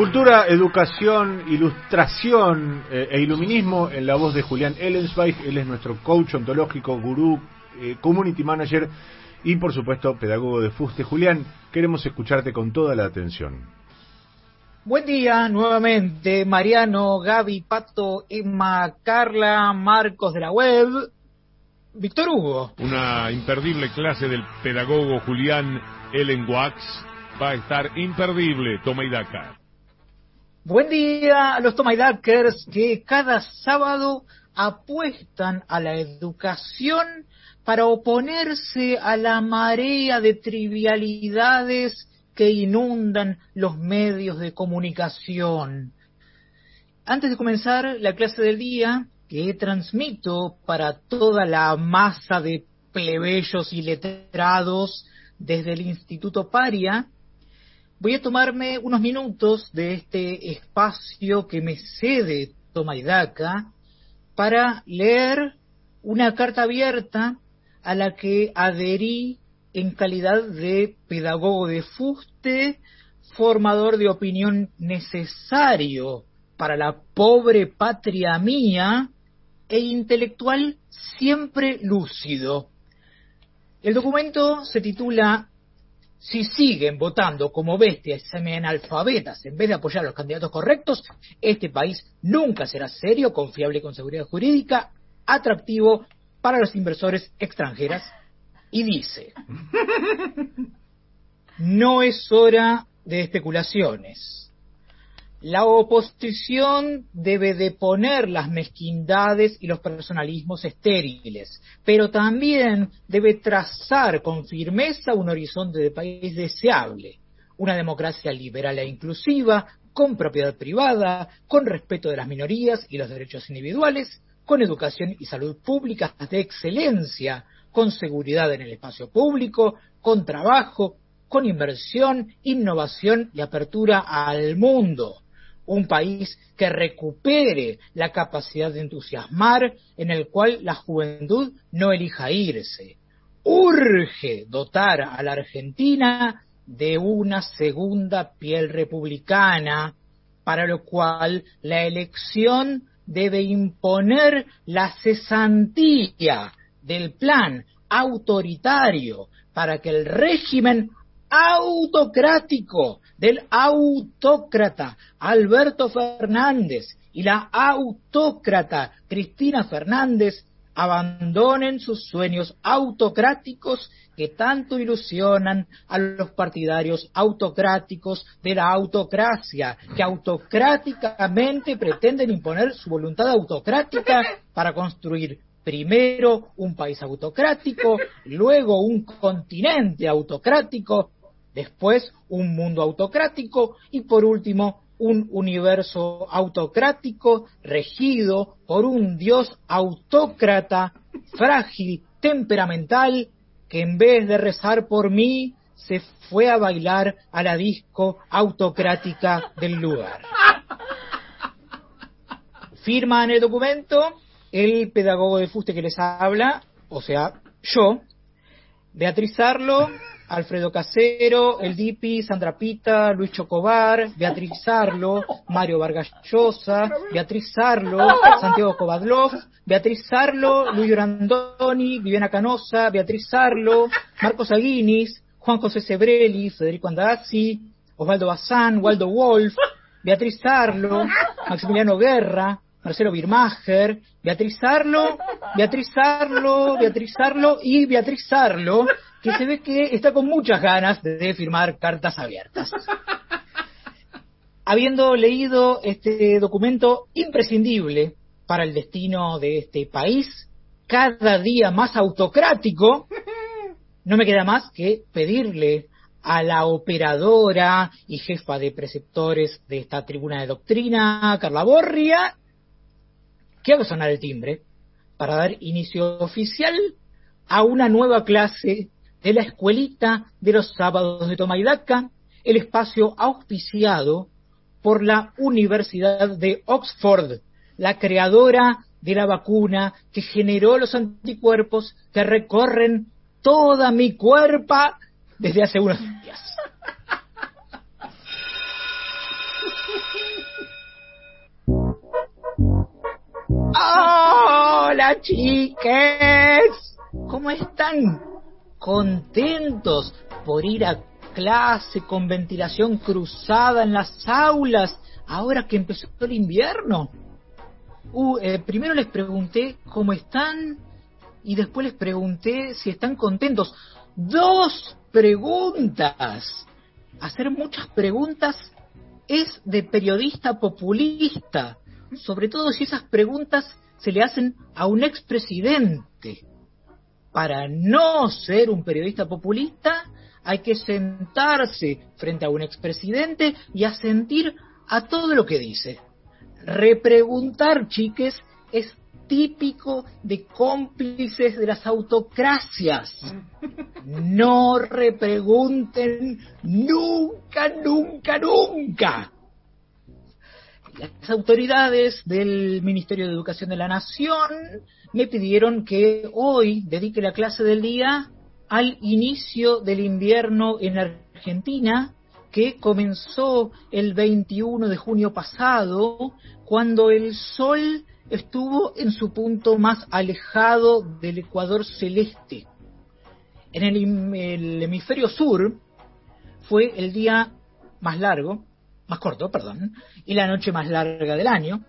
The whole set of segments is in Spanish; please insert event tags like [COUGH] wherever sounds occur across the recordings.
Cultura, educación, ilustración eh, e iluminismo en la voz de Julián Ellensweig. Él es nuestro coach ontológico, gurú, eh, community manager y, por supuesto, pedagogo de Fuste. Julián, queremos escucharte con toda la atención. Buen día nuevamente, Mariano, Gaby, Pato, Emma, Carla, Marcos de la web, Víctor Hugo. Una imperdible clase del pedagogo Julián Ellenwax va a estar imperdible, toma y daca. Buen día a los Tomaidakers que cada sábado apuestan a la educación para oponerse a la marea de trivialidades que inundan los medios de comunicación. Antes de comenzar la clase del día, que transmito para toda la masa de plebeyos y letrados desde el Instituto Paria, voy a tomarme unos minutos de este espacio que me cede Tomaidaca para leer una carta abierta a la que adherí en calidad de pedagogo de fuste, formador de opinión necesario para la pobre patria mía e intelectual siempre lúcido. El documento se titula si siguen votando como bestias semi-analfabetas en vez de apoyar a los candidatos correctos, este país nunca será serio, confiable y con seguridad jurídica, atractivo para los inversores extranjeras. Y dice, [LAUGHS] no es hora de especulaciones la oposición debe deponer las mezquindades y los personalismos estériles, pero también debe trazar con firmeza un horizonte de país deseable, una democracia liberal e inclusiva, con propiedad privada, con respeto de las minorías y los derechos individuales, con educación y salud públicas de excelencia, con seguridad en el espacio público, con trabajo, con inversión, innovación y apertura al mundo un país que recupere la capacidad de entusiasmar, en el cual la juventud no elija irse. Urge dotar a la Argentina de una segunda piel republicana, para lo cual la elección debe imponer la cesantía del plan autoritario para que el régimen autocrático del autócrata Alberto Fernández y la autócrata Cristina Fernández abandonen sus sueños autocráticos que tanto ilusionan a los partidarios autocráticos de la autocracia, que autocráticamente pretenden imponer su voluntad autocrática para construir primero un país autocrático, luego un continente autocrático después un mundo autocrático y por último un universo autocrático regido por un dios autócrata, frágil, temperamental, que en vez de rezar por mí, se fue a bailar a la disco autocrática del lugar. Firma en el documento el pedagogo de fuste que les habla, o sea, yo, Beatriz Arlo, Alfredo Casero, El Dipi, Sandra Pita, Luis Chocobar, Beatriz Sarlo, Mario Vargas Llosa, Beatriz Sarlo, Santiago Kovadlov, Beatriz Sarlo, Luis Grandoni, Viviana Canosa, Beatriz Sarlo, Marcos Aguinis, Juan José Sebrelli, Federico Andazzi, Osvaldo Bazán, Waldo Wolf, Beatriz Sarlo, Maximiliano Guerra, Marcelo Birmacher, Beatriz Sarlo, Beatriz Sarlo, Beatriz Sarlo y Beatriz Sarlo, que se ve que está con muchas ganas de firmar cartas abiertas. Habiendo leído este documento imprescindible para el destino de este país, cada día más autocrático, no me queda más que pedirle a la operadora y jefa de preceptores de esta tribuna de doctrina, Carla Borria, que haga sonar el timbre para dar inicio oficial a una nueva clase de la escuelita de los sábados de Tomaidaca, el espacio auspiciado por la Universidad de Oxford, la creadora de la vacuna que generó los anticuerpos que recorren toda mi cuerpo desde hace unos días. [LAUGHS] ¡Hola, chiques! ¿Cómo están? ¿Contentos por ir a clase con ventilación cruzada en las aulas ahora que empezó el invierno? Uh, eh, primero les pregunté cómo están y después les pregunté si están contentos. Dos preguntas. Hacer muchas preguntas es de periodista populista, sobre todo si esas preguntas se le hacen a un expresidente. Para no ser un periodista populista, hay que sentarse frente a un expresidente y asentir a todo lo que dice. Repreguntar, chiques, es típico de cómplices de las autocracias. No repregunten nunca, nunca, nunca. Las autoridades del Ministerio de Educación de la Nación me pidieron que hoy dedique la clase del día al inicio del invierno en Argentina, que comenzó el 21 de junio pasado, cuando el sol estuvo en su punto más alejado del ecuador celeste. En el, hemisferio sur fue el día más largo, más corto, perdón, y la noche más larga del año,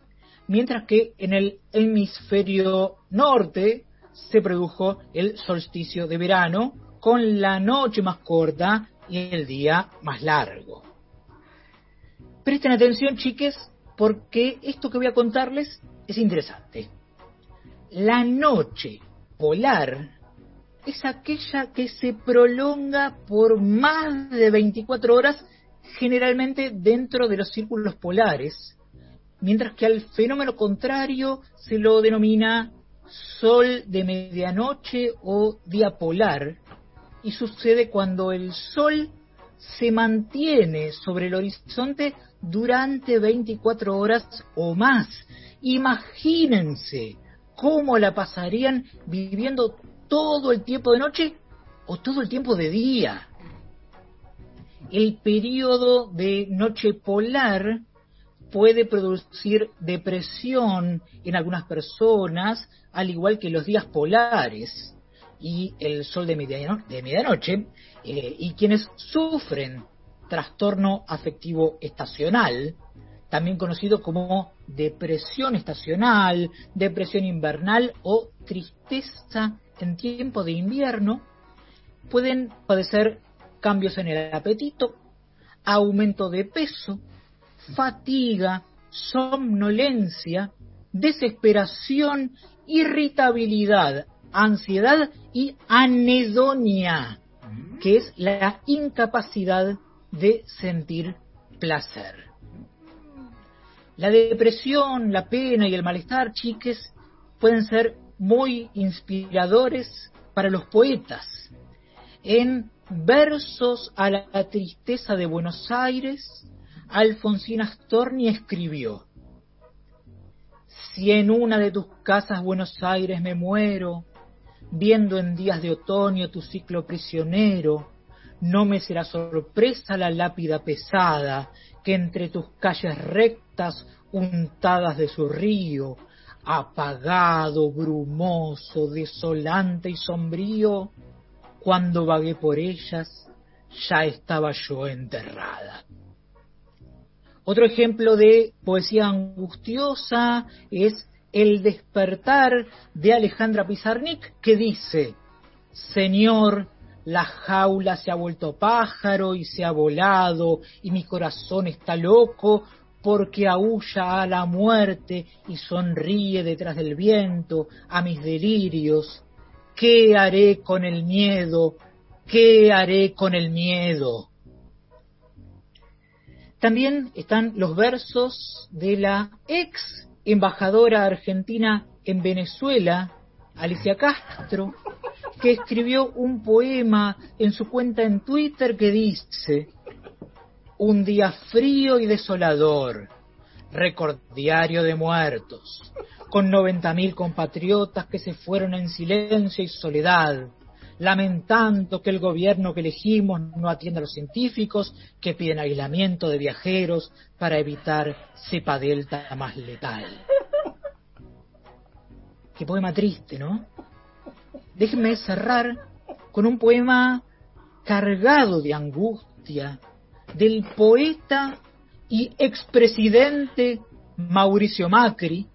mientras que en el hemisferio norte se produjo el solsticio de verano con la noche más corta y el día más largo. Presten atención, chiques, porque esto que voy a contarles es interesante. La noche polar es aquella que se prolonga por más de 24 horas, generalmente dentro de los círculos polares, mientras que al fenómeno contrario se lo denomina sol de medianoche o día polar, y sucede cuando el sol se mantiene sobre el horizonte durante 24 horas o más. Imagínense cómo la pasarían viviendo todo el tiempo de noche o todo el tiempo de día. El periodo de noche polar puede producir depresión en algunas personas, al igual que los días polares y el sol de, medianoche, eh, y quienes sufren trastorno afectivo estacional, también conocido como depresión estacional, depresión invernal o tristeza en tiempo de invierno, pueden padecer cambios en el apetito, aumento de peso, fatiga, somnolencia, desesperación, irritabilidad, ansiedad y anedonia, que es la incapacidad de sentir placer. La depresión, la pena y el malestar, chiques, pueden ser muy inspiradores para los poetas. En Versos a la tristeza de Buenos Aires, Alfonsín Astorni escribió, Si en una de tus casas Buenos Aires me muero, viendo en días de otoño tu ciclo prisionero, no me será sorpresa la lápida pesada que entre tus calles rectas untadas de su río, apagado, brumoso, desolante y sombrío, cuando vagué por ellas, ya estaba yo enterrada. Otro ejemplo de poesía angustiosa es El despertar de Alejandra Pizarnik, que dice, Señor, la jaula se ha vuelto pájaro y se ha volado, y mi corazón está loco porque aúlla a la muerte y sonríe detrás del viento a mis delirios. ¿Qué haré con el miedo? ¿Qué haré con el miedo? También están los versos de la ex embajadora argentina en Venezuela, Alicia Castro, que escribió un poema en su cuenta en Twitter que dice, un día frío y desolador, recordiario de muertos, con 90.000 compatriotas que se fueron en silencio y soledad, lamentando que el gobierno que elegimos no atienda a los científicos que piden aislamiento de viajeros para evitar cepa delta más letal. [LAUGHS] Qué poema triste, ¿no? Déjenme cerrar con un poema cargado de angustia del poeta y expresidente Mauricio Macri,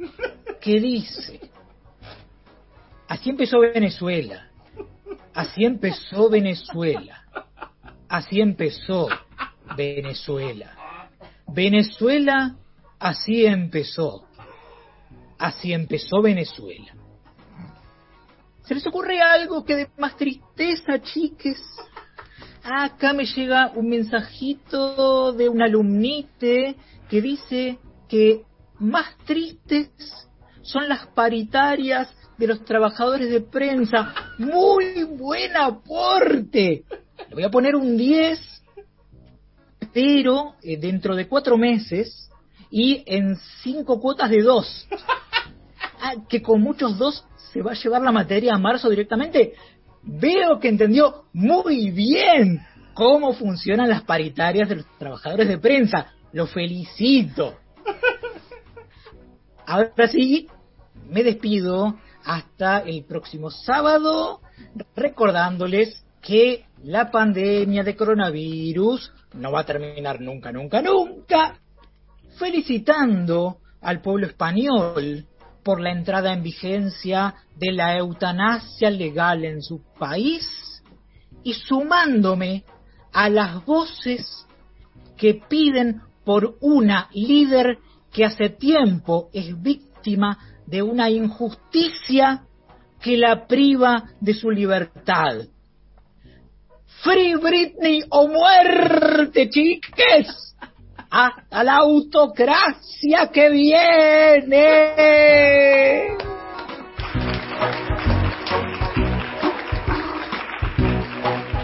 que dice, así empezó Venezuela, así empezó Venezuela, así empezó Venezuela. Venezuela así empezó, así empezó Venezuela. ¿Se les ocurre algo que dé más tristeza, chiques? Acá me llega un mensajito de un alumnite que dice que más tristes son las paritarias de los trabajadores de prensa. Muy buen aporte. Le voy a poner un 10, pero eh, dentro de cuatro meses y en cinco cuotas de dos. Ah, que con muchos dos se va a llevar la materia a marzo directamente. Veo que entendió muy bien cómo funcionan las paritarias de los trabajadores de prensa. Lo felicito. Ahora sí, me despido hasta el próximo sábado, recordándoles que la pandemia de coronavirus no va a terminar nunca, nunca, nunca. Felicitando al pueblo español por la entrada en vigencia de la eutanasia legal en su país y sumándome a las voces que piden por una líder que hace tiempo es de una injusticia que la priva de su libertad. Free Britney o muerte, chiques. Hasta la autocracia que viene.